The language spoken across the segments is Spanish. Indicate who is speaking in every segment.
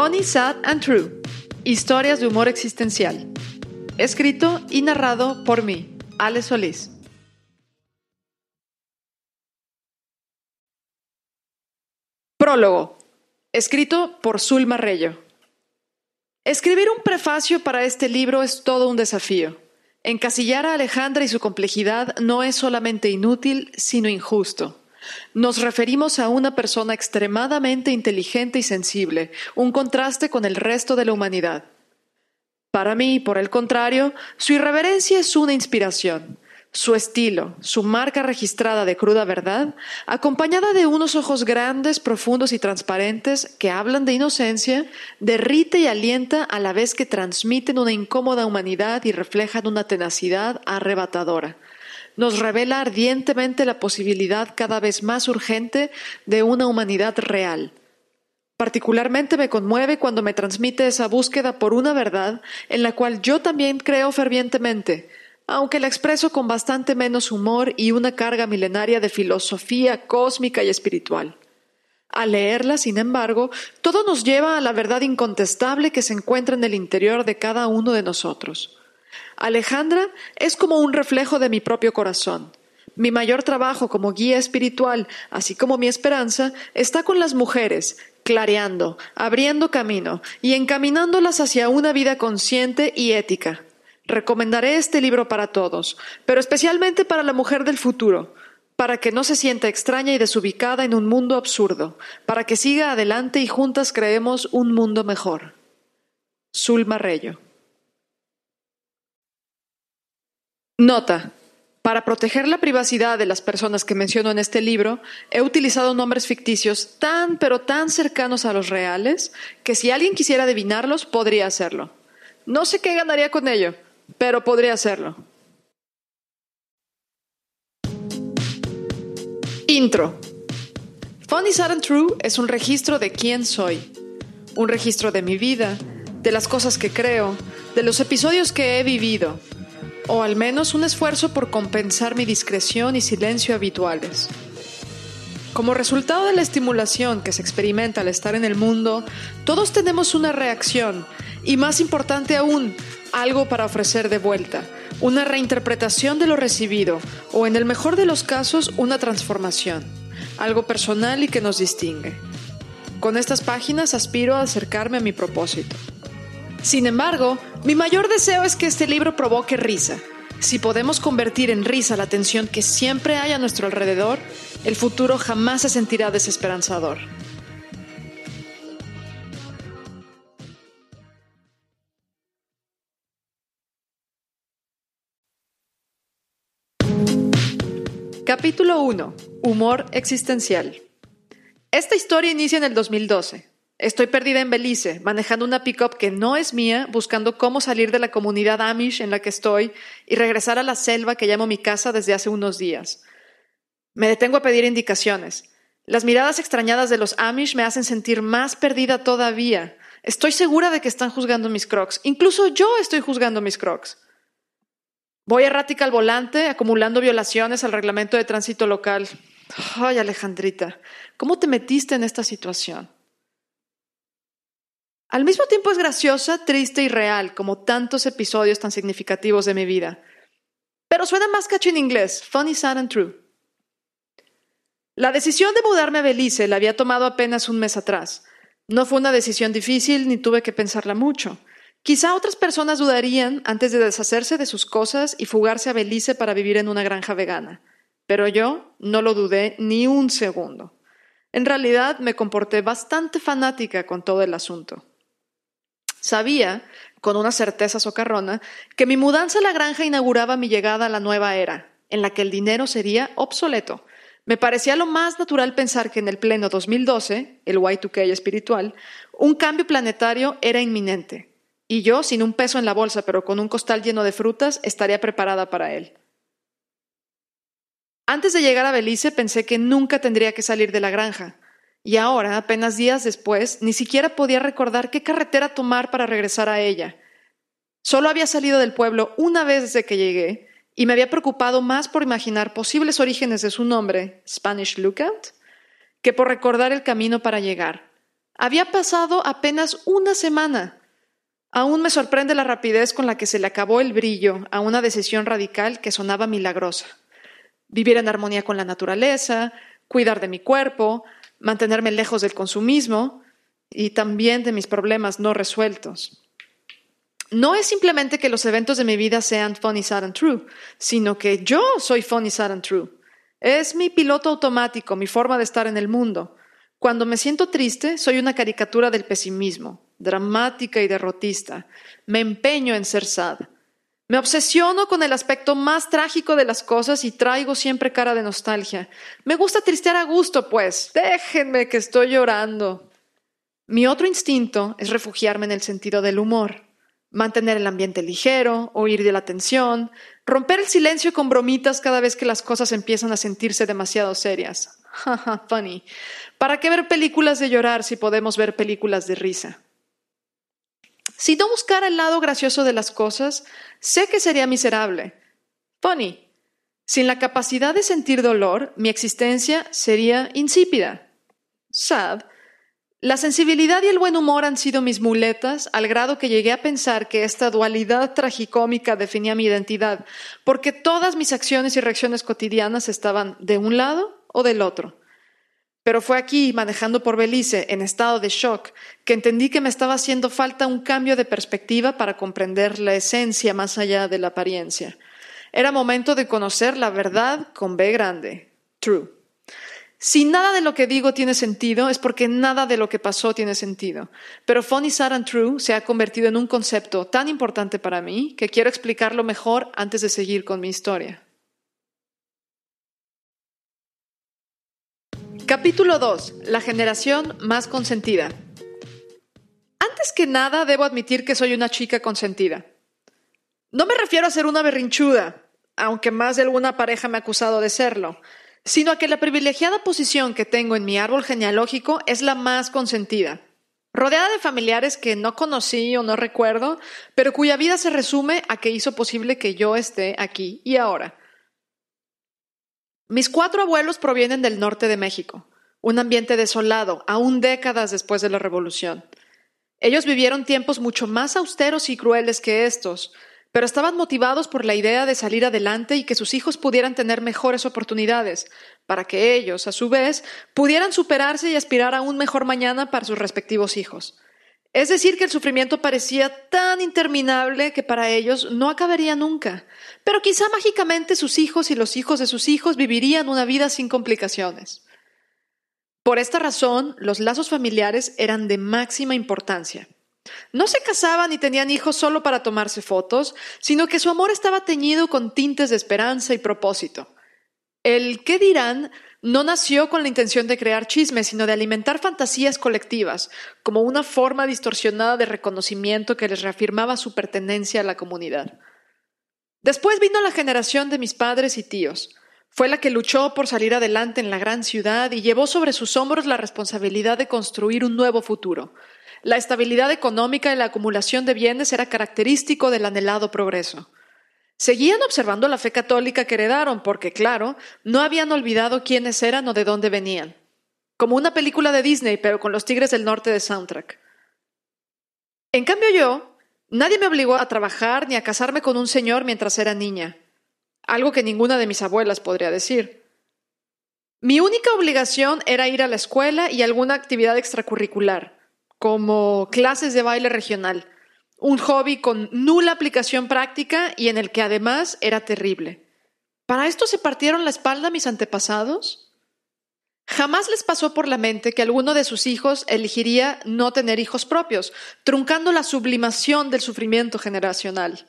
Speaker 1: Funny, Sad and True. Historias de humor existencial. Escrito y narrado por mí, Ale Solís. Prólogo. Escrito por Zulma Reyo. Escribir un prefacio para este libro es todo un desafío. Encasillar a Alejandra y su complejidad no es solamente inútil, sino injusto. Nos referimos a una persona extremadamente inteligente y sensible, un contraste con el resto de la humanidad. Para mí, por el contrario, su irreverencia es una inspiración. Su estilo, su marca registrada de cruda verdad, acompañada de unos ojos grandes, profundos y transparentes que hablan de inocencia, derrite y alienta a la vez que transmiten una incómoda humanidad y reflejan una tenacidad arrebatadora. Nos revela ardientemente la posibilidad cada vez más urgente de una humanidad real. Particularmente me conmueve cuando me transmite esa búsqueda por una verdad en la cual yo también creo fervientemente, aunque la expreso con bastante menos humor y una carga milenaria de filosofía cósmica y espiritual. Al leerla, sin embargo, todo nos lleva a la verdad incontestable que se encuentra en el interior de cada uno de nosotros. Alejandra es como un reflejo de mi propio corazón. Mi mayor trabajo como guía espiritual, así como mi esperanza, está con las mujeres, clareando, abriendo camino y encaminándolas hacia una vida consciente y ética. Recomendaré este libro para todos, pero especialmente para la mujer del futuro, para que no se sienta extraña y desubicada en un mundo absurdo, para que siga adelante y juntas creemos un mundo mejor. Zulma Reyo. Nota. Para proteger la privacidad de las personas que menciono en este libro, he utilizado nombres ficticios tan pero tan cercanos a los reales que si alguien quisiera adivinarlos podría hacerlo. No sé qué ganaría con ello, pero podría hacerlo. Intro. Funny, Sad and True es un registro de quién soy, un registro de mi vida, de las cosas que creo, de los episodios que he vivido, o al menos un esfuerzo por compensar mi discreción y silencio habituales. Como resultado de la estimulación que se experimenta al estar en el mundo, todos tenemos una reacción y más importante aún, algo para ofrecer de vuelta, una reinterpretación de lo recibido o en el mejor de los casos una transformación, algo personal y que nos distingue. Con estas páginas aspiro a acercarme a mi propósito. Sin embargo, mi mayor deseo es que este libro provoque risa. Si podemos convertir en risa la tensión que siempre hay a nuestro alrededor, el futuro jamás se sentirá desesperanzador. Capítulo 1. Humor existencial. Esta historia inicia en el 2012. Estoy perdida en Belice, manejando una pickup que no es mía, buscando cómo salir de la comunidad Amish en la que estoy y regresar a la selva que llamo mi casa desde hace unos días. Me detengo a pedir indicaciones. Las miradas extrañadas de los Amish me hacen sentir más perdida todavía. Estoy segura de que están juzgando mis crocs. Incluso yo estoy juzgando mis crocs. Voy errática al volante, acumulando violaciones al reglamento de tránsito local. Ay, Alejandrita, ¿cómo te metiste en esta situación? Al mismo tiempo es graciosa, triste y real, como tantos episodios tan significativos de mi vida. Pero suena más cacho en inglés, funny, sad and true. La decisión de mudarme a Belice la había tomado apenas un mes atrás. No fue una decisión difícil ni tuve que pensarla mucho. Quizá otras personas dudarían antes de deshacerse de sus cosas y fugarse a Belice para vivir en una granja vegana, pero yo no lo dudé ni un segundo. En realidad me comporté bastante fanática con todo el asunto. Sabía, con una certeza socarrona, que mi mudanza a la granja inauguraba mi llegada a la nueva era, en la que el dinero sería obsoleto. Me parecía lo más natural pensar que en el pleno 2012, el Y2K espiritual, un cambio planetario era inminente, y yo, sin un peso en la bolsa, pero con un costal lleno de frutas, estaría preparada para él. Antes de llegar a Belice pensé que nunca tendría que salir de la granja, y ahora, apenas días después, ni siquiera podía recordar qué carretera tomar para regresar a ella. Solo había salido del pueblo una vez desde que llegué, y me había preocupado más por imaginar posibles orígenes de su nombre, Spanish Lookout, que por recordar el camino para llegar, Había pasado apenas una semana. Aún me sorprende la rapidez con la que se le acabó el brillo a una decisión radical que sonaba milagrosa. Vivir en armonía con la naturaleza, cuidar de mi cuerpo, mantenerme lejos del consumismo y también de mis problemas no resueltos. No es simplemente que los eventos de mi vida sean funny, sad and true, sino que yo soy funny, sad and true. Es mi piloto automático, mi forma de estar en el mundo. Cuando me siento triste, soy una caricatura del pesimismo, dramática y derrotista. Me empeño en ser sad. Me obsesiono con el aspecto más trágico de las cosas y traigo siempre cara de nostalgia. Me gusta tristear a gusto, pues. Déjenme que estoy llorando. Mi otro instinto es refugiarme en el sentido del humor, mantener el ambiente ligero, oír de la tensión, romper el silencio con bromitas cada vez que las cosas empiezan a sentirse demasiado serias. Jaja, funny. ¿Para qué ver películas de llorar si podemos ver películas de risa? Si no buscara el lado gracioso de las cosas, sé que sería miserable. Funny. Sin la capacidad de sentir dolor, mi existencia sería insípida. Sad. La sensibilidad y el buen humor han sido mis muletas al grado que llegué a pensar que esta dualidad tragicómica definía mi identidad, porque todas mis acciones y reacciones cotidianas estaban de un lado o del otro. Pero fue aquí, manejando por Belice, en estado de shock, que entendí que me estaba haciendo falta un cambio de perspectiva para comprender la esencia más allá de la apariencia. Era momento de conocer la verdad con B grande. True. Si nada de lo que digo tiene sentido, es porque nada de lo que pasó tiene sentido. Pero Funny, Sad and True se ha convertido en un concepto tan importante para mí que quiero explicarlo mejor antes de seguir con mi historia. Capítulo 2. La generación más consentida. Antes que nada, debo admitir que soy una chica consentida. No me refiero a ser una berrinchuda, aunque más de alguna pareja me ha acusado de serlo, sino a que la privilegiada posición que tengo en mi árbol genealógico es la más consentida. Rodeada de familiares que no conocí o no recuerdo, pero cuya vida se resume a que hizo posible que yo esté aquí y ahora. Mis cuatro abuelos provienen del norte de México, un ambiente desolado, aún décadas después de la Revolución. Ellos vivieron tiempos mucho más austeros y crueles que estos, pero estaban motivados por la idea de salir adelante y que sus hijos pudieran tener mejores oportunidades, para que ellos, a su vez, pudieran superarse y aspirar a un mejor mañana para sus respectivos hijos. Es decir, que el sufrimiento parecía tan interminable que para ellos no acabaría nunca, pero quizá mágicamente sus hijos y los hijos de sus hijos vivirían una vida sin complicaciones. Por esta razón, los lazos familiares eran de máxima importancia. No se casaban y tenían hijos solo para tomarse fotos, sino que su amor estaba teñido con tintes de esperanza y propósito. El qué dirán no nació con la intención de crear chismes, sino de alimentar fantasías colectivas, como una forma distorsionada de reconocimiento que les reafirmaba su pertenencia a la comunidad. Después vino la generación de mis padres y tíos. Fue la que luchó por salir adelante en la gran ciudad y llevó sobre sus hombros la responsabilidad de construir un nuevo futuro. La estabilidad económica y la acumulación de bienes era característico del anhelado progreso. Seguían observando la fe católica que heredaron porque, claro, no habían olvidado quiénes eran o de dónde venían. Como una película de Disney, pero con los Tigres del Norte de soundtrack. En cambio yo, nadie me obligó a trabajar ni a casarme con un señor mientras era niña, algo que ninguna de mis abuelas podría decir. Mi única obligación era ir a la escuela y alguna actividad extracurricular, como clases de baile regional, un hobby con nula aplicación práctica y en el que además era terrible. ¿Para esto se partieron la espalda mis antepasados? Jamás les pasó por la mente que alguno de sus hijos elegiría no tener hijos propios, truncando la sublimación del sufrimiento generacional.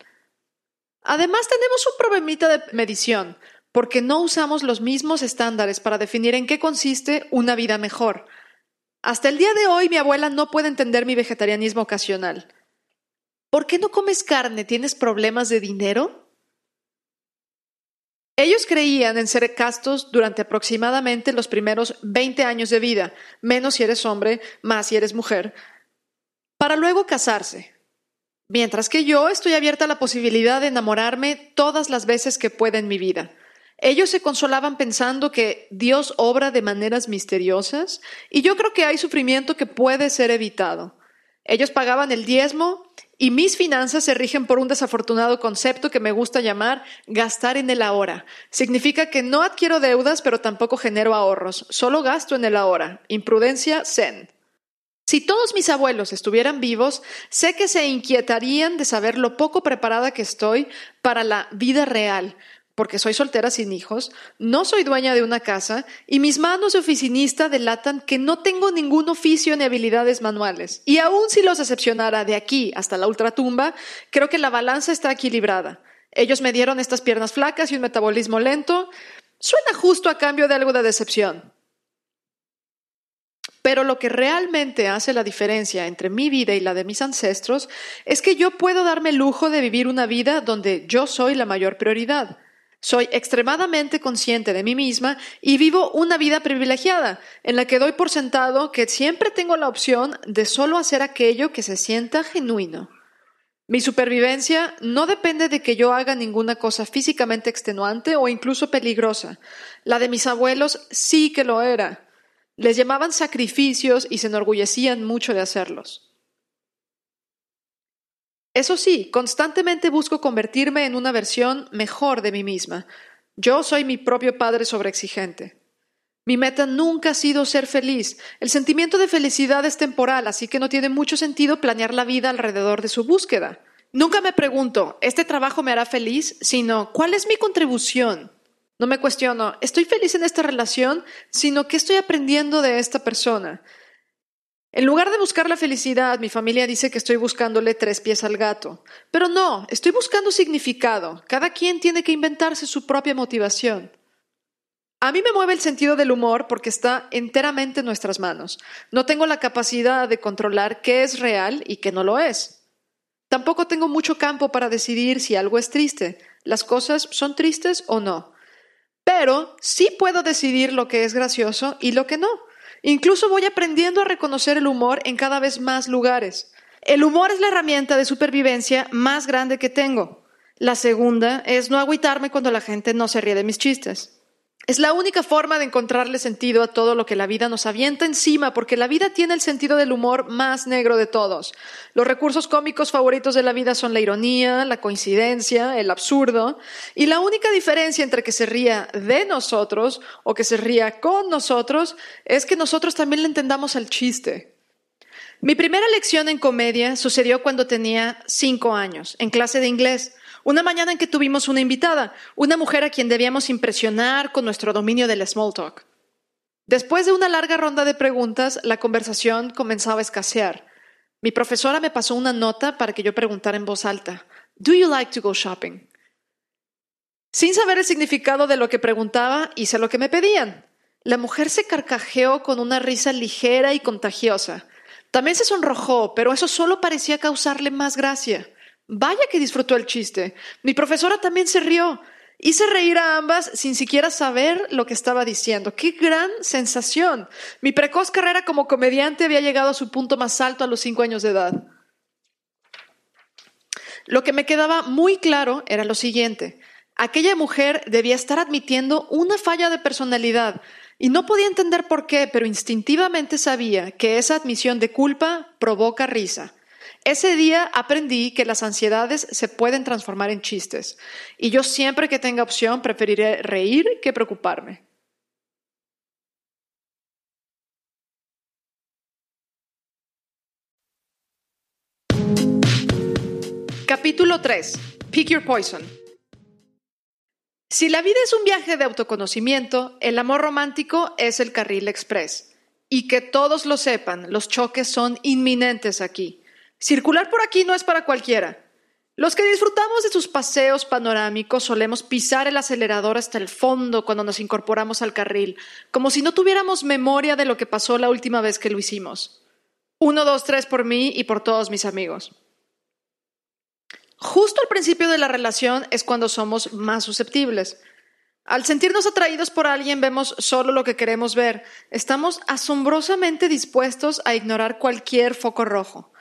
Speaker 1: Además tenemos un problemita de medición, porque no usamos los mismos estándares para definir en qué consiste una vida mejor. Hasta el día de hoy mi abuela no puede entender mi vegetarianismo ocasional. ¿Por qué no comes carne? ¿Tienes problemas de dinero? Ellos creían en ser castos durante aproximadamente los primeros 20 años de vida, menos si eres hombre, más si eres mujer, para luego casarse. Mientras que yo estoy abierta a la posibilidad de enamorarme todas las veces que pueda en mi vida. Ellos se consolaban pensando que Dios obra de maneras misteriosas y yo creo que hay sufrimiento que puede ser evitado. Ellos pagaban el diezmo y mis finanzas se rigen por un desafortunado concepto que me gusta llamar gastar en el ahora. Significa que no adquiero deudas, pero tampoco genero ahorros. Solo gasto en el ahora. Imprudencia zen. Si todos mis abuelos estuvieran vivos, sé que se inquietarían de saber lo poco preparada que estoy para la vida real, porque soy soltera sin hijos, no soy dueña de una casa y mis manos de oficinista delatan que no tengo ningún oficio ni habilidades manuales. Y aun si los excepcionara de aquí hasta la ultratumba, creo que la balanza está equilibrada. Ellos me dieron estas piernas flacas y un metabolismo lento. Suena justo a cambio de algo de decepción. Pero lo que realmente hace la diferencia entre mi vida y la de mis ancestros es que yo puedo darme el lujo de vivir una vida donde yo soy la mayor prioridad. Soy extremadamente consciente de mí misma y vivo una vida privilegiada, en la que doy por sentado que siempre tengo la opción de solo hacer aquello que se sienta genuino. Mi supervivencia no depende de que yo haga ninguna cosa físicamente extenuante o incluso peligrosa. La de mis abuelos sí que lo era. Les llamaban sacrificios y se enorgullecían mucho de hacerlos. Eso sí, constantemente busco convertirme en una versión mejor de mí misma. Yo soy mi propio padre sobreexigente. Mi meta nunca ha sido ser feliz. El sentimiento de felicidad es temporal, así que no tiene mucho sentido planear la vida alrededor de su búsqueda. Nunca me pregunto, ¿este trabajo me hará feliz? sino, ¿cuál es mi contribución? No me cuestiono, ¿estoy feliz en esta relación? sino, ¿qué estoy aprendiendo de esta persona? En lugar de buscar la felicidad, mi familia dice que estoy buscándole tres pies al gato. Pero no, estoy buscando significado. Cada quien tiene que inventarse su propia motivación. A mí me mueve el sentido del humor porque está enteramente en nuestras manos. No tengo la capacidad de controlar qué es real y qué no lo es. Tampoco tengo mucho campo para decidir si algo es triste. Las cosas son tristes o no. Pero sí puedo decidir lo que es gracioso y lo que no. Incluso voy aprendiendo a reconocer el humor en cada vez más lugares. El humor es la herramienta de supervivencia más grande que tengo. La segunda es no agüitarme cuando la gente no se ríe de mis chistes. Es la única forma de encontrarle sentido a todo lo que la vida nos avienta encima, porque la vida tiene el sentido del humor más negro de todos. Los recursos cómicos favoritos de la vida son la ironía, la coincidencia, el absurdo, y la única diferencia entre que se ría de nosotros o que se ría con nosotros es que nosotros también le entendamos al chiste. Mi primera lección en comedia sucedió cuando tenía cinco años, en clase de inglés. Una mañana en que tuvimos una invitada, una mujer a quien debíamos impresionar con nuestro dominio del small talk. Después de una larga ronda de preguntas, la conversación comenzaba a escasear. Mi profesora me pasó una nota para que yo preguntara en voz alta, ¿Do you like to go shopping? Sin saber el significado de lo que preguntaba, hice lo que me pedían. La mujer se carcajeó con una risa ligera y contagiosa. También se sonrojó, pero eso solo parecía causarle más gracia. Vaya que disfrutó el chiste. Mi profesora también se rió. Hice reír a ambas sin siquiera saber lo que estaba diciendo. ¡Qué gran sensación! Mi precoz carrera como comediante había llegado a su punto más alto a los cinco años de edad. Lo que me quedaba muy claro era lo siguiente. Aquella mujer debía estar admitiendo una falla de personalidad y no podía entender por qué, pero instintivamente sabía que esa admisión de culpa provoca risa. Ese día aprendí que las ansiedades se pueden transformar en chistes y yo siempre que tenga opción preferiré reír que preocuparme. Capítulo 3. Pick Your Poison. Si la vida es un viaje de autoconocimiento, el amor romántico es el carril express. Y que todos lo sepan, los choques son inminentes aquí. Circular por aquí no es para cualquiera. Los que disfrutamos de sus paseos panorámicos solemos pisar el acelerador hasta el fondo cuando nos incorporamos al carril, como si no tuviéramos memoria de lo que pasó la última vez que lo hicimos. Uno, dos, tres por mí y por todos mis amigos. Justo al principio de la relación es cuando somos más susceptibles. Al sentirnos atraídos por alguien vemos solo lo que queremos ver. Estamos asombrosamente dispuestos a ignorar cualquier foco rojo.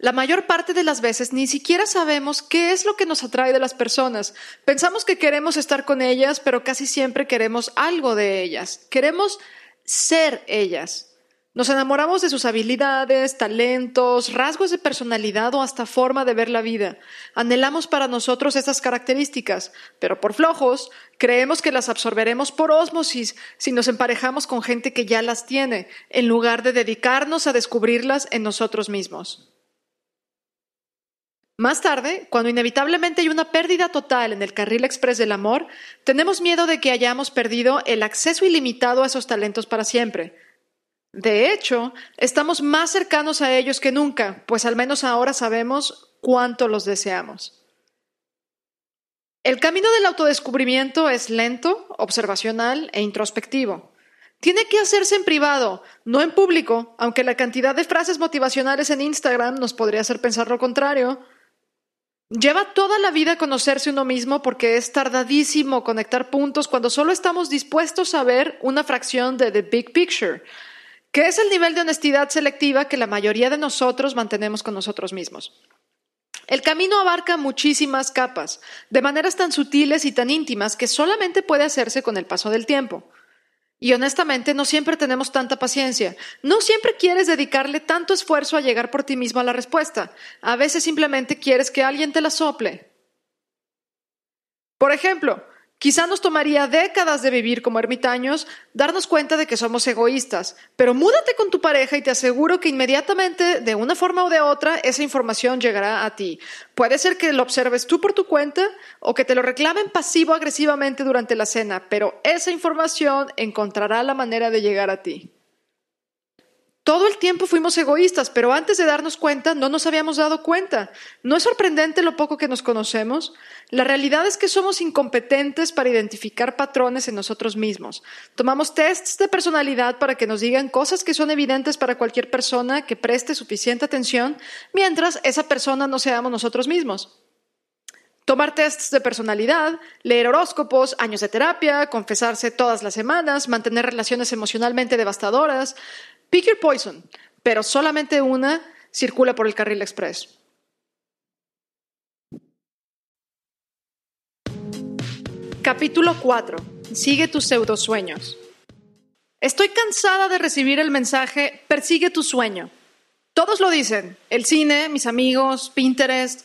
Speaker 1: La mayor parte de las veces ni siquiera sabemos qué es lo que nos atrae de las personas. Pensamos que queremos estar con ellas, pero casi siempre queremos algo de ellas. Queremos ser ellas. Nos enamoramos de sus habilidades, talentos, rasgos de personalidad o hasta forma de ver la vida. Anhelamos para nosotros esas características, pero por flojos creemos que las absorberemos por ósmosis si nos emparejamos con gente que ya las tiene, en lugar de dedicarnos a descubrirlas en nosotros mismos. Más tarde, cuando inevitablemente hay una pérdida total en el carril express del amor, tenemos miedo de que hayamos perdido el acceso ilimitado a esos talentos para siempre de hecho, estamos más cercanos a ellos que nunca, pues al menos ahora sabemos cuánto los deseamos. El camino del autodescubrimiento es lento, observacional e introspectivo. Tiene que hacerse en privado, no en público, aunque la cantidad de frases motivacionales en Instagram nos podría hacer pensar lo contrario. Lleva toda la vida conocerse uno mismo porque es tardadísimo conectar puntos cuando solo estamos dispuestos a ver una fracción de the big picture, que es el nivel de honestidad selectiva que la mayoría de nosotros mantenemos con nosotros mismos. El camino abarca muchísimas capas, de maneras tan sutiles y tan íntimas que solamente puede hacerse con el paso del tiempo. Y honestamente no siempre tenemos tanta paciencia, no siempre quieres dedicarle tanto esfuerzo a llegar por ti mismo a la respuesta, a veces simplemente quieres que alguien te la sople. Por ejemplo, Quizá nos tomaría décadas de vivir como ermitaños darnos cuenta de que somos egoístas, pero múdate con tu pareja y te aseguro que inmediatamente, de una forma o de otra, esa información llegará a ti. Puede ser que lo observes tú por tu cuenta o que te lo reclamen pasivo-agresivamente durante la cena, pero esa información encontrará la manera de llegar a ti. Todo el tiempo fuimos egoístas, pero antes de darnos cuenta no nos habíamos dado cuenta. ¿No es sorprendente lo poco que nos conocemos? La realidad es que somos incompetentes para identificar patrones en nosotros mismos. Tomamos tests de personalidad para que nos digan cosas que son evidentes para cualquier persona que preste suficiente atención, mientras esa persona no seamos nosotros mismos. Tomar tests de personalidad, leer horóscopos, años de terapia, confesarse todas las semanas, mantener relaciones emocionalmente devastadoras, Pick your poison, pero solamente una circula por el carril express. Capítulo 4. Sigue tus pseudosueños. Estoy cansada de recibir el mensaje persigue tu sueño. Todos lo dicen, el cine, mis amigos, Pinterest.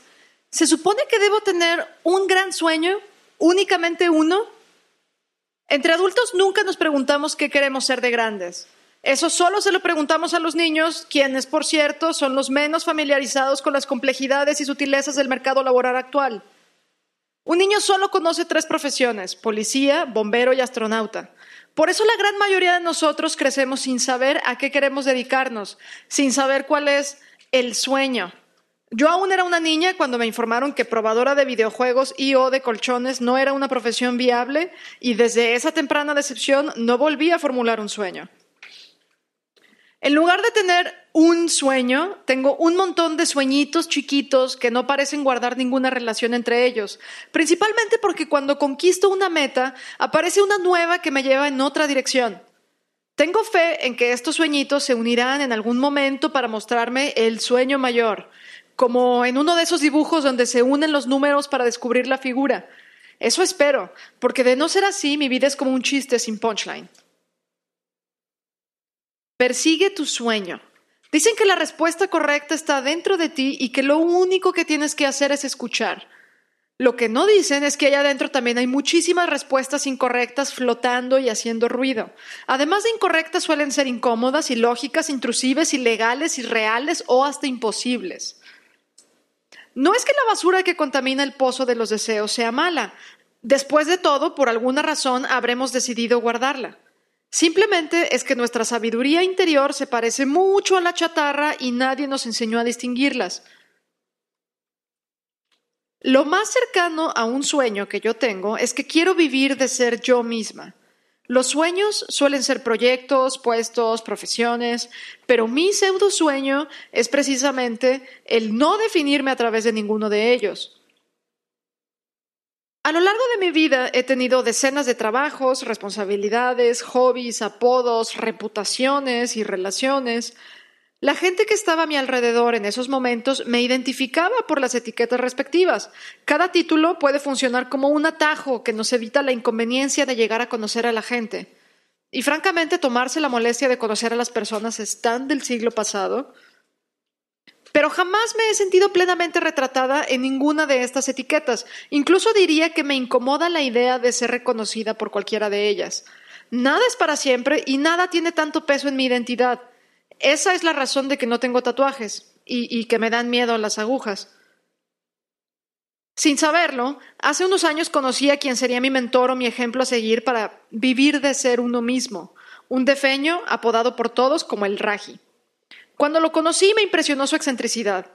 Speaker 1: ¿Se supone que debo tener un gran sueño? ¿Únicamente uno? Entre adultos nunca nos preguntamos qué queremos ser de grandes. Eso solo se lo preguntamos a los niños, quienes, por cierto, son los menos familiarizados con las complejidades y sutilezas del mercado laboral actual. Un niño solo conoce tres profesiones, policía, bombero y astronauta. Por eso la gran mayoría de nosotros crecemos sin saber a qué queremos dedicarnos, sin saber cuál es el sueño. Yo aún era una niña cuando me informaron que probadora de videojuegos y o de colchones no era una profesión viable y desde esa temprana decepción no volví a formular un sueño. En lugar de tener un sueño, tengo un montón de sueñitos chiquitos que no parecen guardar ninguna relación entre ellos, principalmente porque cuando conquisto una meta, aparece una nueva que me lleva en otra dirección. Tengo fe en que estos sueñitos se unirán en algún momento para mostrarme el sueño mayor, como en uno de esos dibujos donde se unen los números para descubrir la figura. Eso espero, porque de no ser así, mi vida es como un chiste sin punchline. Persigue tu sueño. Dicen que la respuesta correcta está dentro de ti y que lo único que tienes que hacer es escuchar. Lo que no dicen es que allá adentro también hay muchísimas respuestas incorrectas flotando y haciendo ruido. Además de incorrectas suelen ser incómodas, ilógicas, intrusivas, ilegales, irreales o hasta imposibles. No es que la basura que contamina el pozo de los deseos sea mala. Después de todo, por alguna razón habremos decidido guardarla. Simplemente es que nuestra sabiduría interior se parece mucho a la chatarra y nadie nos enseñó a distinguirlas. Lo más cercano a un sueño que yo tengo es que quiero vivir de ser yo misma. Los sueños suelen ser proyectos, puestos, profesiones, pero mi pseudo sueño es precisamente el no definirme a través de ninguno de ellos. A lo largo de mi vida he tenido decenas de trabajos, responsabilidades, hobbies, apodos, reputaciones y relaciones. La gente que estaba a mi alrededor en esos momentos me identificaba por las etiquetas respectivas. Cada título puede funcionar como un atajo que nos evita la inconveniencia de llegar a conocer a la gente. Y francamente, tomarse la molestia de conocer a las personas es tan del siglo pasado. Pero jamás me he sentido plenamente retratada en ninguna de estas etiquetas. Incluso diría que me incomoda la idea de ser reconocida por cualquiera de ellas. Nada es para siempre y nada tiene tanto peso en mi identidad. Esa es la razón de que no tengo tatuajes y, que me dan miedo las agujas. Sin saberlo, hace unos años conocí a quien sería mi mentor o mi ejemplo a seguir para vivir de ser uno mismo, un defeño apodado por todos como el Raji. Cuando lo conocí me impresionó su excentricidad.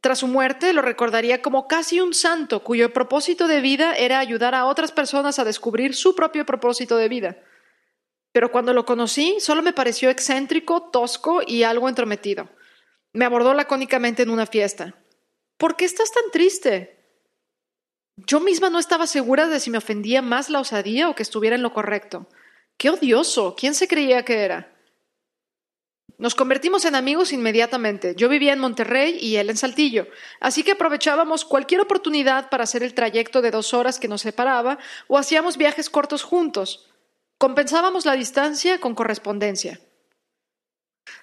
Speaker 1: Tras su muerte lo recordaría como casi un santo cuyo propósito de vida era ayudar a otras personas a descubrir su propio propósito de vida pero cuando lo conocí solo me pareció excéntrico, tosco y algo entrometido. Me abordó lacónicamente en una fiesta. ¿Por qué estás tan triste? Yo misma no estaba segura de si me ofendía más la osadía o que estuviera en lo correcto. ¡Qué odioso! ¿Quién se creía que era? Nos convertimos en amigos inmediatamente. Yo vivía en Monterrey y él en Saltillo, así que aprovechábamos cualquier oportunidad para hacer el trayecto de dos horas que nos separaba o hacíamos viajes cortos juntos. Compensábamos la distancia con correspondencia.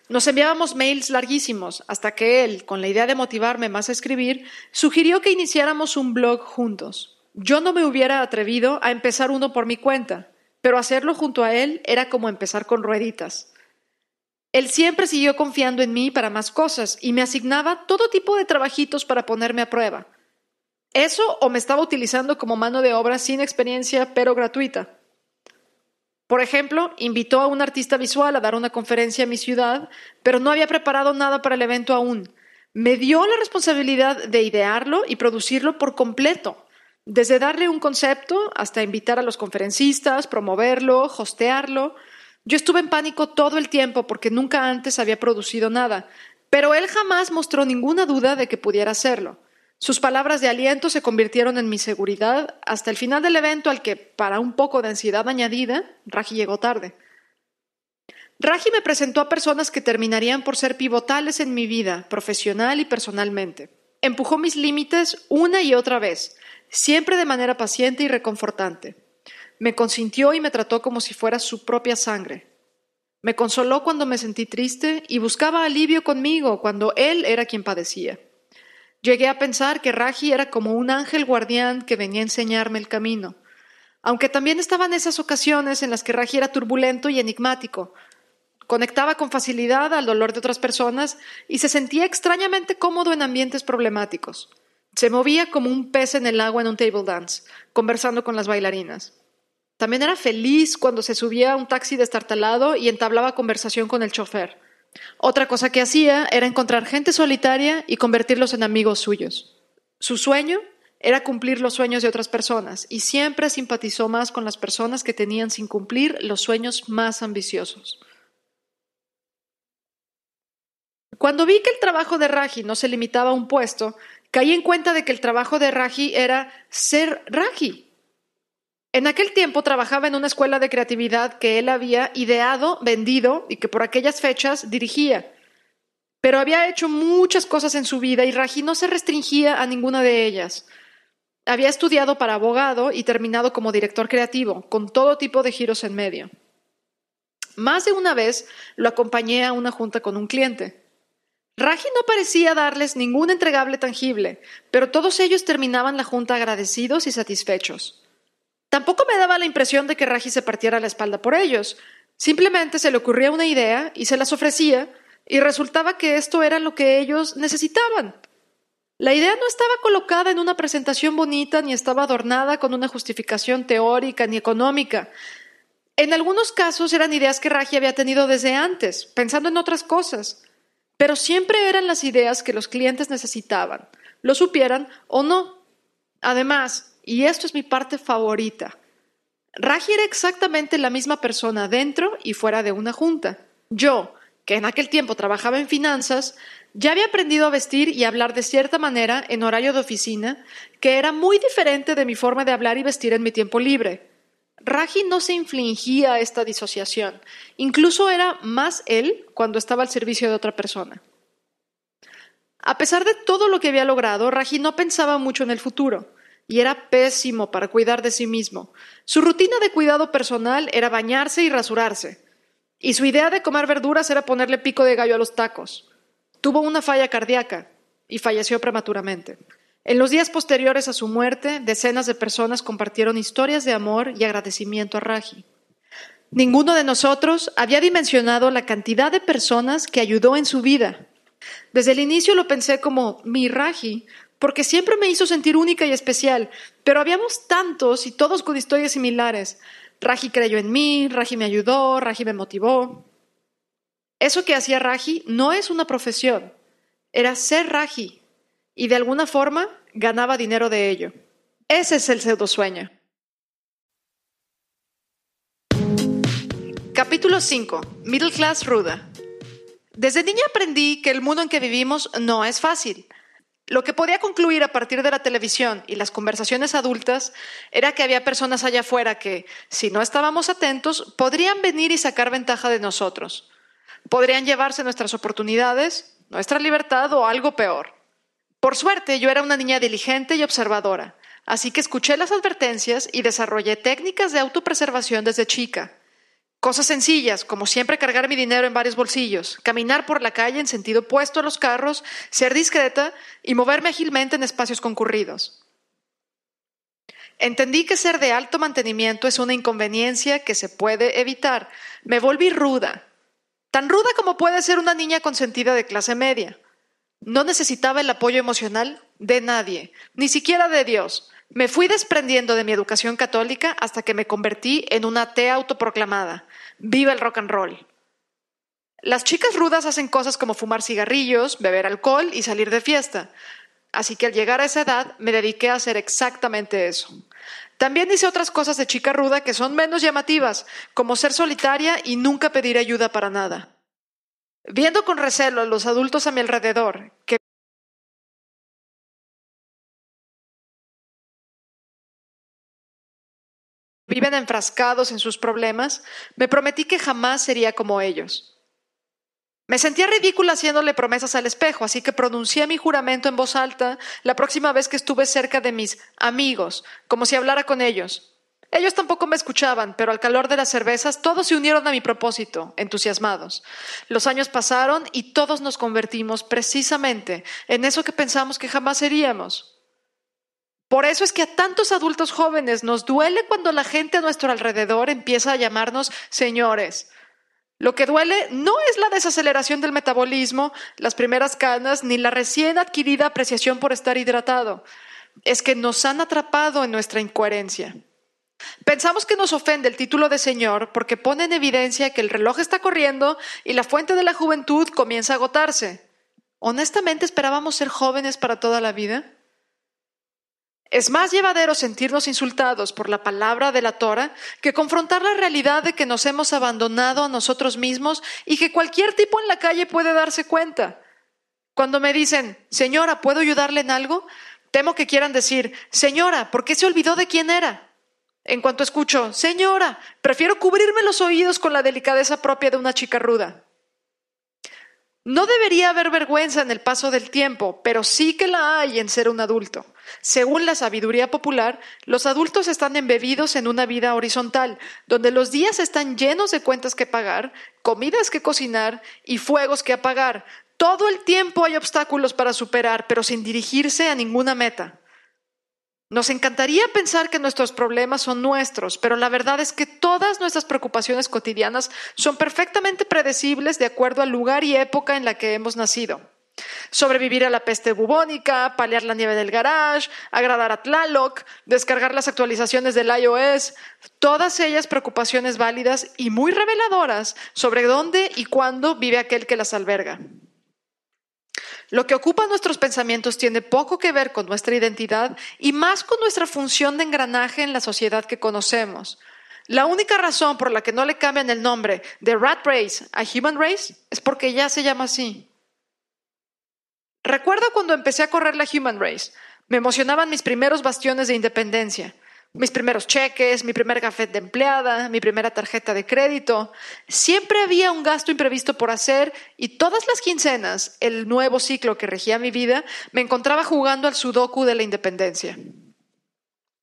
Speaker 1: Nos enviábamos mails larguísimos hasta que él, con la idea de motivarme más a escribir, sugirió que iniciáramos un blog juntos. Yo no me hubiera atrevido a empezar uno por mi cuenta, pero hacerlo junto a él era como empezar con rueditas. Él siempre siguió confiando en mí para más cosas y me asignaba todo tipo de trabajitos para ponerme a prueba. Eso o me estaba utilizando como mano de obra sin experiencia pero gratuita. Por ejemplo, invitó a un artista visual a dar una conferencia en mi ciudad, pero no había preparado nada para el evento aún. Me dio la responsabilidad de idearlo y producirlo por completo, desde darle un concepto hasta invitar a los conferencistas, promoverlo, hostearlo. Yo estuve en pánico todo el tiempo porque nunca antes había producido nada, pero él jamás mostró ninguna duda de que pudiera hacerlo. Sus palabras de aliento se convirtieron en mi seguridad hasta el final del evento al que, para un poco de ansiedad añadida, Raji llegó tarde. Raji me presentó a personas que terminarían por ser pivotales en mi vida, profesional y personalmente. Empujó mis límites una y otra vez, siempre de manera paciente y reconfortante. Me consintió y me trató como si fuera su propia sangre. Me consoló cuando me sentí triste y buscaba alivio conmigo cuando él era quien padecía. Llegué a pensar que Raji era como un ángel guardián que venía a enseñarme el camino, aunque también estaban esas ocasiones en las que Raji era turbulento y enigmático. Conectaba con facilidad al dolor de otras personas y se sentía extrañamente cómodo en ambientes problemáticos. Se movía como un pez en el agua en un table dance, conversando con las bailarinas. También era feliz cuando se subía a un taxi destartalado y entablaba conversación con el chofer. Otra cosa que hacía era encontrar gente solitaria y convertirlos en amigos suyos. Su sueño era cumplir los sueños de otras personas y siempre simpatizó más con las personas que tenían sin cumplir los sueños más ambiciosos. Cuando vi que el trabajo de Raji no se limitaba a un puesto, caí en cuenta de que el trabajo de Raji era ser Raji, en aquel tiempo trabajaba en una escuela de creatividad que él había ideado, vendido y que por aquellas fechas dirigía. Pero había hecho muchas cosas en su vida y Raji no se restringía a ninguna de ellas. Había estudiado para abogado y terminado como director creativo, con todo tipo de giros en medio. Más de una vez lo acompañé a una junta con un cliente. Raji no parecía darles ningún entregable tangible, pero todos ellos terminaban la junta agradecidos y satisfechos. Tampoco me daba la impresión de que Raji se partiera la espalda por ellos. Simplemente se le ocurría una idea y se las ofrecía, y resultaba que esto era lo que ellos necesitaban. La idea no estaba colocada en una presentación bonita ni estaba adornada con una justificación teórica ni económica. En algunos casos eran ideas que Raji había tenido desde antes, pensando en otras cosas, pero siempre eran las ideas que los clientes necesitaban, lo supieran o no. Además, y esto es mi parte favorita. Raji era exactamente la misma persona dentro y fuera de una junta. Yo, que en aquel tiempo trabajaba en finanzas, ya había aprendido a vestir y hablar de cierta manera en horario de oficina, que era muy diferente de mi forma de hablar y vestir en mi tiempo libre. Raji no se infligía esta disociación, incluso era más él cuando estaba al servicio de otra persona. A pesar de todo lo que había logrado, Raji no pensaba mucho en el futuro y era pésimo para cuidar de sí mismo. Su rutina de cuidado personal era bañarse y rasurarse, y su idea de comer verduras era ponerle pico de gallo a los tacos. Tuvo una falla cardíaca y falleció prematuramente. En los días posteriores a su muerte, decenas de personas compartieron historias de amor y agradecimiento a Raji. Ninguno de nosotros había dimensionado la cantidad de personas que ayudó en su vida. Desde el inicio lo pensé como mi Raji, porque siempre me hizo sentir única y especial, pero habíamos tantos y todos con historias similares. Raji creyó en mí, Raji me ayudó, Raji me motivó. Eso que hacía Raji no es una profesión, era ser Raji, y de alguna forma ganaba dinero de ello. Ese es el pseudo sueño. Capítulo 5. Middle Class Ruda. Desde niña aprendí que el mundo en que vivimos no es fácil. Lo que podía concluir a partir de la televisión y las conversaciones adultas era que había personas allá afuera que, si no estábamos atentos, podrían venir y sacar ventaja de nosotros. Podrían llevarse nuestras oportunidades, nuestra libertad o algo peor. Por suerte, yo era una niña diligente y observadora, así que escuché las advertencias y desarrollé técnicas de autopreservación desde chica. Cosas sencillas, como siempre cargar mi dinero en varios bolsillos, caminar por la calle en sentido opuesto a los carros, ser discreta y moverme ágilmente en espacios concurridos. Entendí que ser de alto mantenimiento es una inconveniencia que se puede evitar. Me volví ruda, tan ruda como puede ser una niña consentida de clase media. No necesitaba el apoyo emocional de nadie, ni siquiera de Dios. Me fui desprendiendo de mi educación católica hasta que me convertí en una atea autoproclamada. Viva el rock and roll. Las chicas rudas hacen cosas como fumar cigarrillos, beber alcohol y salir de fiesta. Así que al llegar a esa edad me dediqué a hacer exactamente eso. También hice otras cosas de chica ruda que son menos llamativas, como ser solitaria y nunca pedir ayuda para nada. Viendo con recelo a los adultos a mi alrededor, que viven enfrascados en sus problemas, me prometí que jamás sería como ellos. Me sentía ridícula haciéndole promesas al espejo, así que pronuncié mi juramento en voz alta la próxima vez que estuve cerca de mis amigos, como si hablara con ellos. Ellos tampoco me escuchaban, pero al calor de las cervezas todos se unieron a mi propósito, entusiasmados. Los años pasaron y todos nos convertimos precisamente en eso que pensamos que jamás seríamos. Por eso es que a tantos adultos jóvenes nos duele cuando la gente a nuestro alrededor empieza a llamarnos señores. Lo que duele no es la desaceleración del metabolismo, las primeras canas, ni la recién adquirida apreciación por estar hidratado. Es que nos han atrapado en nuestra incoherencia. Pensamos que nos ofende el título de Señor porque pone en evidencia que el reloj está corriendo y la fuente de la juventud comienza a agotarse. ¿Honestamente esperábamos ser jóvenes para toda la vida? Es más llevadero sentirnos insultados por la palabra de la Torah que confrontar la realidad de que nos hemos abandonado a nosotros mismos y que cualquier tipo en la calle puede darse cuenta. Cuando me dicen, Señora, ¿puedo ayudarle en algo? Temo que quieran decir, Señora, ¿por qué se olvidó de quién era? En cuanto escucho, Señora, prefiero cubrirme los oídos con la delicadeza propia de una chica ruda. No debería haber vergüenza en el paso del tiempo, pero sí que la hay en ser un adulto. Según la sabiduría popular, los adultos están embebidos en una vida horizontal, donde los días están llenos de cuentas que pagar, comidas que cocinar y fuegos que apagar. Todo el tiempo hay obstáculos para superar, pero sin dirigirse a ninguna meta. Nos encantaría pensar que nuestros problemas son nuestros, pero la verdad es que todas nuestras preocupaciones cotidianas son perfectamente predecibles de acuerdo al lugar y época en la que hemos nacido. Sobrevivir a la peste bubónica, paliar la nieve del garage, agradar a Tlaloc, descargar las actualizaciones del iOS, todas ellas preocupaciones válidas y muy reveladoras sobre dónde y cuándo vive aquel que las alberga. Lo que ocupa nuestros pensamientos tiene poco que ver con nuestra identidad y más con nuestra función de engranaje en la sociedad que conocemos. La única razón por la que no le cambian el nombre de Rat Race a Human Race es porque ya se llama así. Recuerdo cuando empecé a correr la Human Race. Me emocionaban mis primeros bastiones de independencia. mis primeros cheques, mi primer gafet de empleada, mi primera tarjeta de crédito. Siempre había un gasto imprevisto por hacer y todas las quincenas, el nuevo ciclo que regía mi vida, me encontraba jugando al sudoku de la independencia.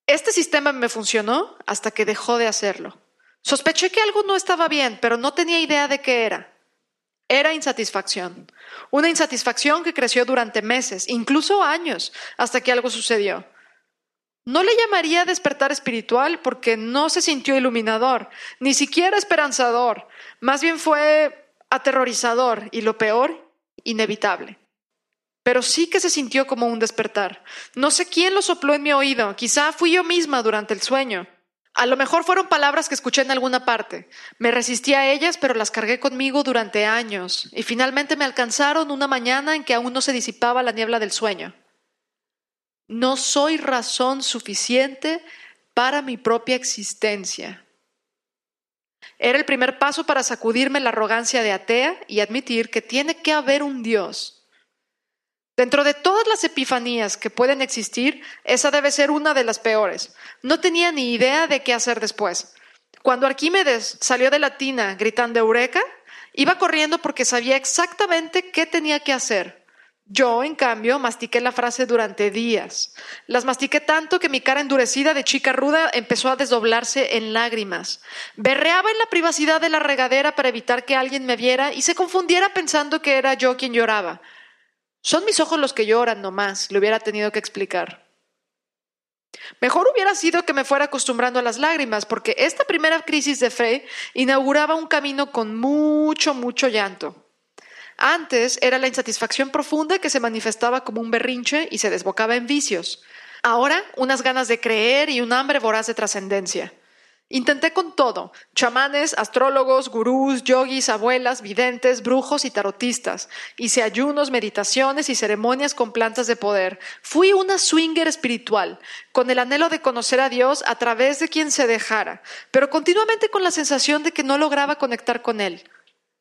Speaker 1: Este sistema me funcionó hasta que dejó de hacerlo. Sospeché que algo no estaba bien, pero no tenía idea de qué era. Era insatisfacción. Una insatisfacción que creció durante meses, incluso años, hasta que algo sucedió. No le llamaría despertar espiritual porque no se sintió iluminador, ni siquiera esperanzador. Más bien fue aterrorizador y lo peor, inevitable. Pero sí que se sintió como un despertar. No sé quién lo sopló en mi oído, quizá fui yo misma durante el sueño. A lo mejor fueron palabras que escuché en alguna parte. Me resistí a ellas, pero las cargué conmigo durante años, y finalmente me alcanzaron una mañana en que aún no se disipaba la niebla del sueño. No soy razón suficiente para mi propia existencia. Era el primer paso para sacudirme la arrogancia de atea y admitir que tiene que haber un Dios Dentro de todas las epifanías que pueden existir, esa debe ser una de las peores. No tenía ni idea de qué hacer después. Cuando Arquímedes salió de la tina gritando Eureka, iba corriendo porque sabía exactamente qué tenía que hacer. Yo, en cambio, mastiqué la frase durante días. Las mastiqué tanto que mi cara endurecida de chica ruda empezó a desdoblarse en lágrimas. Berreaba en la privacidad de la regadera para evitar que alguien me viera y se confundiera pensando que era yo quien lloraba. Son mis ojos los que lloran nomás, le hubiera tenido que explicar. Mejor hubiera sido que me fuera acostumbrando a las lágrimas, porque esta primera crisis de fe inauguraba un camino con mucho, mucho llanto. Antes era la insatisfacción profunda que se manifestaba como un berrinche y se desbocaba en vicios. Ahora, unas ganas de creer y un hambre voraz de trascendencia. Intenté con todo, chamanes, astrólogos, gurús, yogis, abuelas, videntes, brujos y tarotistas. Hice ayunos, meditaciones y ceremonias con plantas de poder. Fui una swinger espiritual, con el anhelo de conocer a Dios a través de quien se dejara, pero continuamente con la sensación de que no lograba conectar con Él.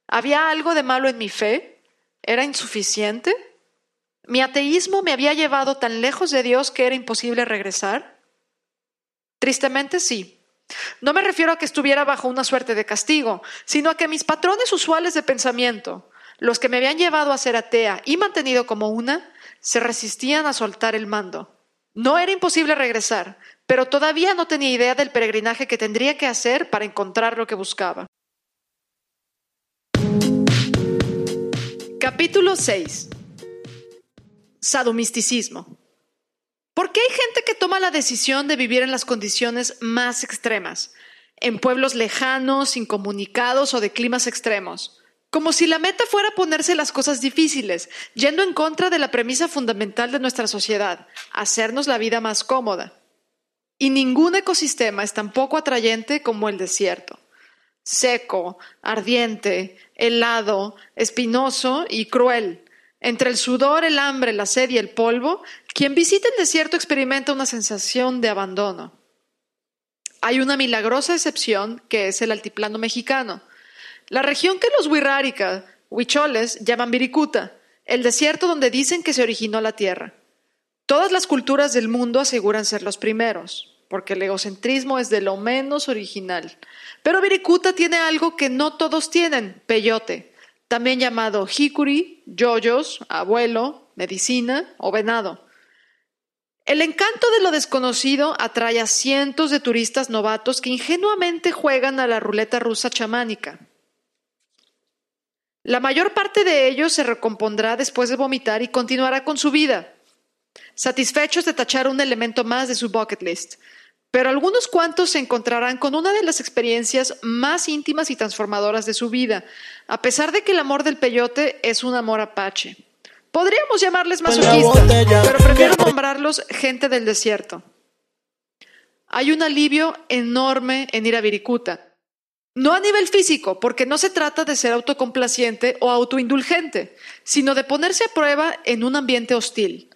Speaker 1: ¿Había algo de malo en mi fe? ¿Era insuficiente? ¿Mi ateísmo me había llevado tan lejos de Dios que era imposible regresar? Tristemente sí. No me refiero a que estuviera bajo una suerte de castigo, sino a que mis patrones usuales de pensamiento, los que me habían llevado a ser atea y mantenido como una, se resistían a soltar el mando. No era imposible regresar, pero todavía no tenía idea del peregrinaje que tendría que hacer para encontrar lo que buscaba. Capítulo 6 Sadomisticismo. ¿Por qué hay gente que toma la decisión de vivir en las condiciones más extremas, en pueblos lejanos, incomunicados o de climas extremos? Como si la meta fuera ponerse las cosas difíciles, yendo en contra de la premisa fundamental de nuestra sociedad, hacernos la vida más cómoda. Y ningún ecosistema es tan poco atrayente como el desierto. Seco, ardiente, helado, espinoso y cruel. Entre el sudor, el hambre, la sed y el polvo, quien visita el desierto experimenta una sensación de abandono. Hay una milagrosa excepción que es el altiplano mexicano, la región que los Wirrárica, huicholes, llaman Viricuta, el desierto donde dicen que se originó la tierra. Todas las culturas del mundo aseguran ser los primeros, porque el egocentrismo es de lo menos original. Pero Viricuta tiene algo que no todos tienen, peyote, también llamado hikuri, yoyos, abuelo, medicina o venado. El encanto de lo desconocido atrae a cientos de turistas novatos que ingenuamente juegan a la ruleta rusa chamánica. La mayor parte de ellos se recompondrá después de vomitar y continuará con su vida, satisfechos de tachar un elemento más de su bucket list, pero algunos cuantos se encontrarán con una de las experiencias más íntimas y transformadoras de su vida, a pesar de que el amor del peyote es un amor apache. Podríamos llamarles masoquistas, pero prefiero nombrarlos gente del desierto. Hay un alivio enorme en ir a Viricuta. No a nivel físico, porque no se trata de ser autocomplaciente o autoindulgente, sino de ponerse a prueba en un ambiente hostil.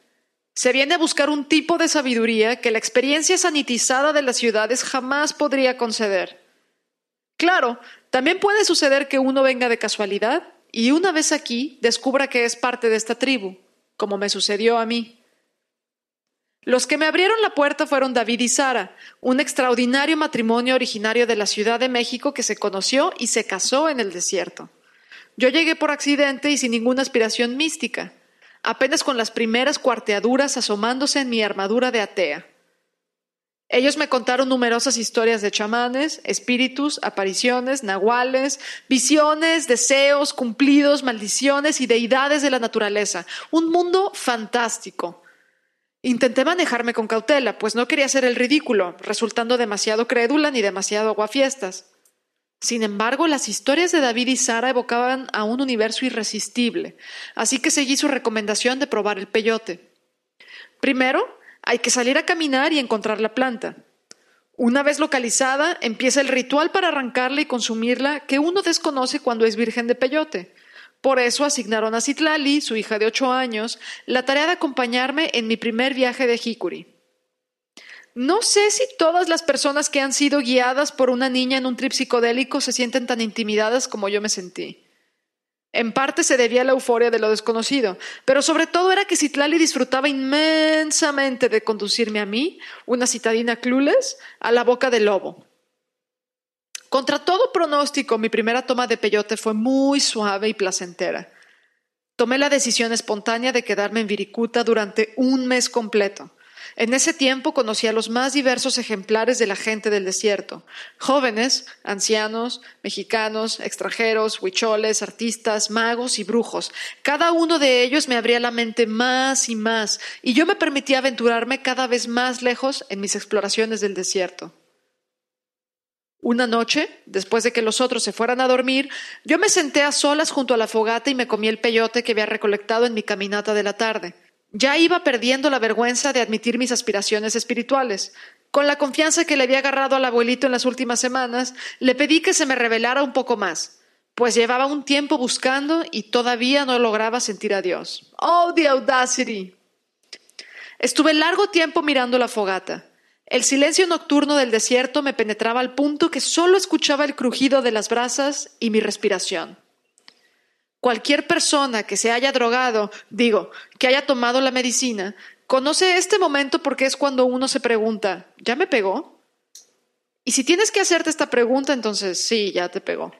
Speaker 1: Se viene a buscar un tipo de sabiduría que la experiencia sanitizada de las ciudades jamás podría conceder. Claro, también puede suceder que uno venga de casualidad y una vez aquí descubra que es parte de esta tribu, como me sucedió a mí. Los que me abrieron la puerta fueron David y Sara, un extraordinario matrimonio originario de la Ciudad de México que se conoció y se casó en el desierto. Yo llegué por accidente y sin ninguna aspiración mística, apenas con las primeras cuarteaduras asomándose en mi armadura de atea. Ellos me contaron numerosas historias de chamanes, espíritus, apariciones, nahuales, visiones, deseos cumplidos, maldiciones y deidades de la naturaleza. Un mundo fantástico. Intenté manejarme con cautela, pues no quería ser el ridículo, resultando demasiado crédula ni demasiado aguafiestas. Sin embargo, las historias de David y Sara evocaban a un universo irresistible, así que seguí su recomendación de probar el peyote. Primero, hay que salir a caminar y encontrar la planta. Una vez localizada, empieza el ritual para arrancarla y consumirla que uno desconoce cuando es virgen de peyote. Por eso asignaron a Citlali, su hija de ocho años, la tarea de acompañarme en mi primer viaje de Hikuri. No sé si todas las personas que han sido guiadas por una niña en un trip psicodélico se sienten tan intimidadas como yo me sentí. En parte se debía a la euforia de lo desconocido, pero sobre todo era que Citlali disfrutaba inmensamente de conducirme a mí, una citadina clueless, a la boca del lobo. Contra todo pronóstico, mi primera toma de peyote fue muy suave y placentera. Tomé la decisión espontánea de quedarme en Viricuta durante un mes completo. En ese tiempo conocí a los más diversos ejemplares de la gente del desierto, jóvenes, ancianos, mexicanos, extranjeros, huicholes, artistas, magos y brujos. Cada uno de ellos me abría la mente más y más, y yo me permitía aventurarme cada vez más lejos en mis exploraciones del desierto. Una noche, después de que los otros se fueran a dormir, yo me senté a solas junto a la fogata y me comí el peyote que había recolectado en mi caminata de la tarde. Ya iba perdiendo la vergüenza de admitir mis aspiraciones espirituales. Con la confianza que le había agarrado al abuelito en las últimas semanas, le pedí que se me revelara un poco más, pues llevaba un tiempo buscando y todavía no lograba sentir a Dios. ¡Oh, the audacity! Estuve largo tiempo mirando la fogata. El silencio nocturno del desierto me penetraba al punto que solo escuchaba el crujido de las brasas y mi respiración. Cualquier persona que se haya drogado, digo, que haya tomado la medicina, conoce este momento porque es cuando uno se pregunta, ¿ya me pegó? Y si tienes que hacerte esta pregunta, entonces sí, ya te pegó.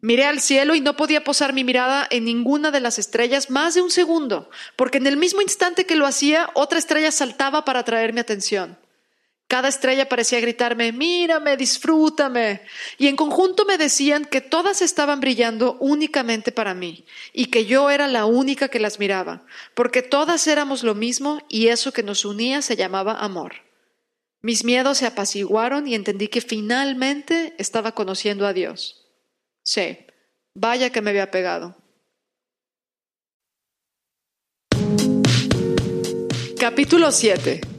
Speaker 1: Miré al cielo y no podía posar mi mirada en ninguna de las estrellas más de un segundo, porque en el mismo instante que lo hacía, otra estrella saltaba para atraer mi atención. Cada estrella parecía gritarme, mírame, disfrútame. Y en conjunto me decían que todas estaban brillando únicamente para mí, y que yo era la única que las miraba, porque todas éramos lo mismo y eso que nos unía se llamaba amor. Mis miedos se apaciguaron y entendí que finalmente estaba conociendo a Dios. Sí, vaya que me había pegado. Capítulo 7.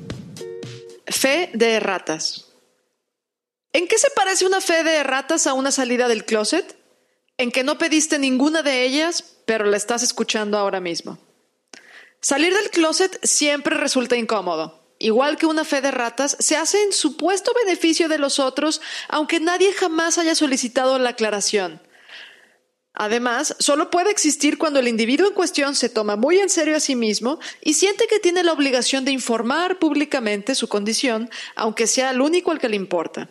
Speaker 1: Fe de erratas. ¿En qué se parece una fe de erratas a una salida del closet? En que no pediste ninguna de ellas, pero la estás escuchando ahora mismo. Salir del closet siempre resulta incómodo igual que una fe de ratas, se hace en supuesto beneficio de los otros, aunque nadie jamás haya solicitado la aclaración. Además, solo puede existir cuando el individuo en cuestión se toma muy en serio a sí mismo y siente que tiene la obligación de informar públicamente su condición, aunque sea el único al que le importa.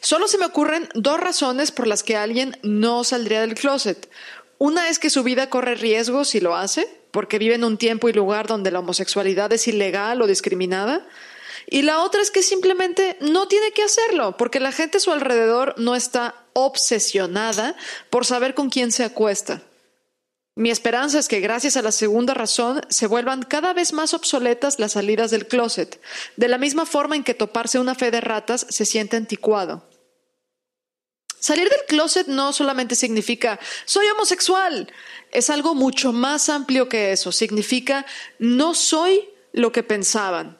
Speaker 1: Solo se me ocurren dos razones por las que alguien no saldría del closet. Una es que su vida corre riesgo si lo hace, porque vive en un tiempo y lugar donde la homosexualidad es ilegal o discriminada. Y la otra es que simplemente no tiene que hacerlo, porque la gente a su alrededor no está obsesionada por saber con quién se acuesta. Mi esperanza es que gracias a la segunda razón se vuelvan cada vez más obsoletas las salidas del closet, de la misma forma en que toparse una fe de ratas se siente anticuado. Salir del closet no solamente significa soy homosexual, es algo mucho más amplio que eso. Significa no soy lo que pensaban.